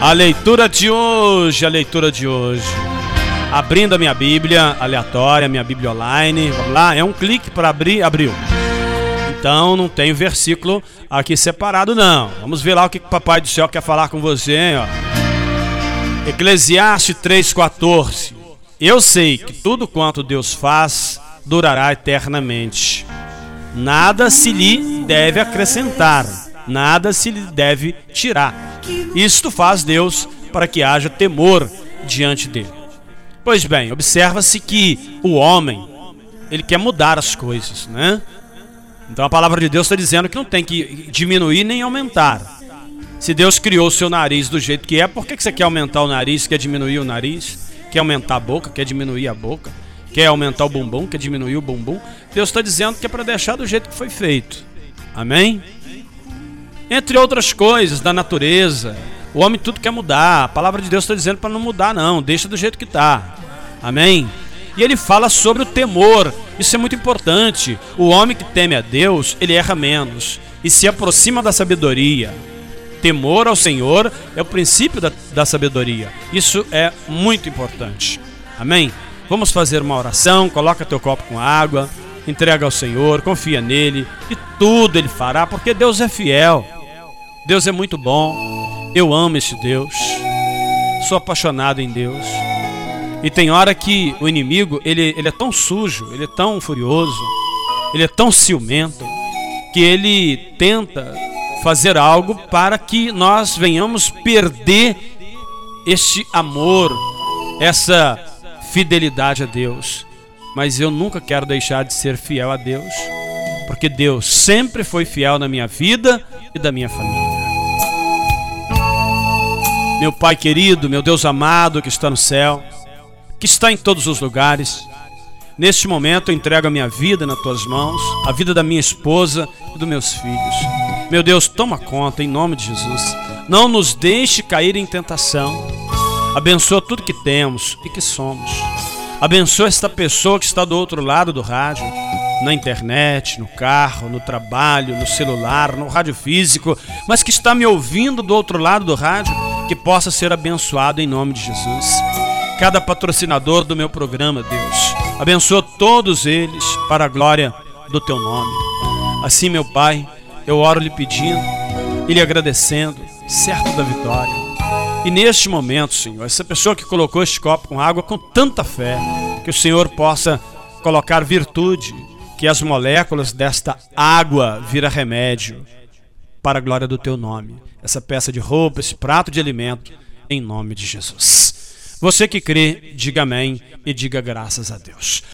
A leitura de hoje, a leitura de hoje. Abrindo a minha Bíblia aleatória, minha Bíblia online. Vamos lá, é um clique para abrir, abriu. Então não tem versículo aqui separado não. Vamos ver lá o que o Papai do Céu quer falar com você, ó. Eclesiastes 3:14. Eu sei que tudo quanto Deus faz durará eternamente. Nada se lhe deve acrescentar, nada se lhe deve tirar. Isto faz Deus para que haja temor diante dele. Pois bem, observa-se que o homem, ele quer mudar as coisas, né? Então a palavra de Deus está dizendo que não tem que diminuir nem aumentar. Se Deus criou o seu nariz do jeito que é, por que você quer aumentar o nariz, quer diminuir o nariz? Quer aumentar a boca, quer diminuir a boca? Quer aumentar o bumbum, quer diminuir o bumbum? Deus está dizendo que é para deixar do jeito que foi feito. Amém? Entre outras coisas da natureza, o homem tudo quer mudar. A palavra de Deus está dizendo para não mudar, não. Deixa do jeito que está. Amém? E ele fala sobre o temor. Isso é muito importante. O homem que teme a Deus, ele erra menos e se aproxima da sabedoria. Temor ao Senhor é o princípio da, da sabedoria. Isso é muito importante. Amém? Vamos fazer uma oração. Coloca teu copo com água. Entrega ao Senhor, confia nele e tudo ele fará, porque Deus é fiel. Deus é muito bom. Eu amo esse Deus. Sou apaixonado em Deus. E tem hora que o inimigo, ele, ele é tão sujo, ele é tão furioso, ele é tão ciumento, que ele tenta fazer algo para que nós venhamos perder este amor, essa fidelidade a Deus. Mas eu nunca quero deixar de ser fiel a Deus, porque Deus sempre foi fiel na minha vida e da minha família. Meu Pai querido, meu Deus amado que está no céu, que está em todos os lugares. Neste momento eu entrego a minha vida nas tuas mãos, a vida da minha esposa e dos meus filhos. Meu Deus, toma conta em nome de Jesus. Não nos deixe cair em tentação. Abençoa tudo que temos e que somos. Abençoa esta pessoa que está do outro lado do rádio, na internet, no carro, no trabalho, no celular, no rádio físico, mas que está me ouvindo do outro lado do rádio, que possa ser abençoado em nome de Jesus cada patrocinador do meu programa, Deus. Abençoa todos eles para a glória do teu nome. Assim, meu Pai, eu oro lhe pedindo e lhe agradecendo, certo da vitória. E neste momento, Senhor, essa pessoa que colocou este copo com água com tanta fé, que o Senhor possa colocar virtude, que as moléculas desta água vira remédio para a glória do teu nome. Essa peça de roupa, esse prato de alimento, em nome de Jesus. Você que crê, diga amém e diga graças a Deus.